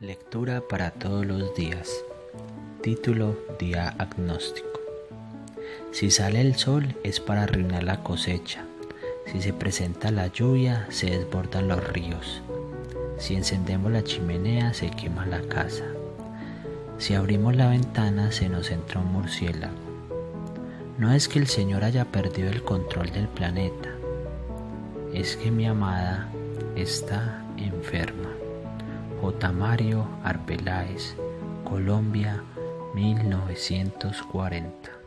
Lectura para todos los días. Título Día Agnóstico. Si sale el sol es para arruinar la cosecha. Si se presenta la lluvia se desbordan los ríos. Si encendemos la chimenea se quema la casa. Si abrimos la ventana se nos entra un murciélago. No es que el Señor haya perdido el control del planeta. Es que mi amada está enferma. J. Mario Arbeláez, Colombia, 1940.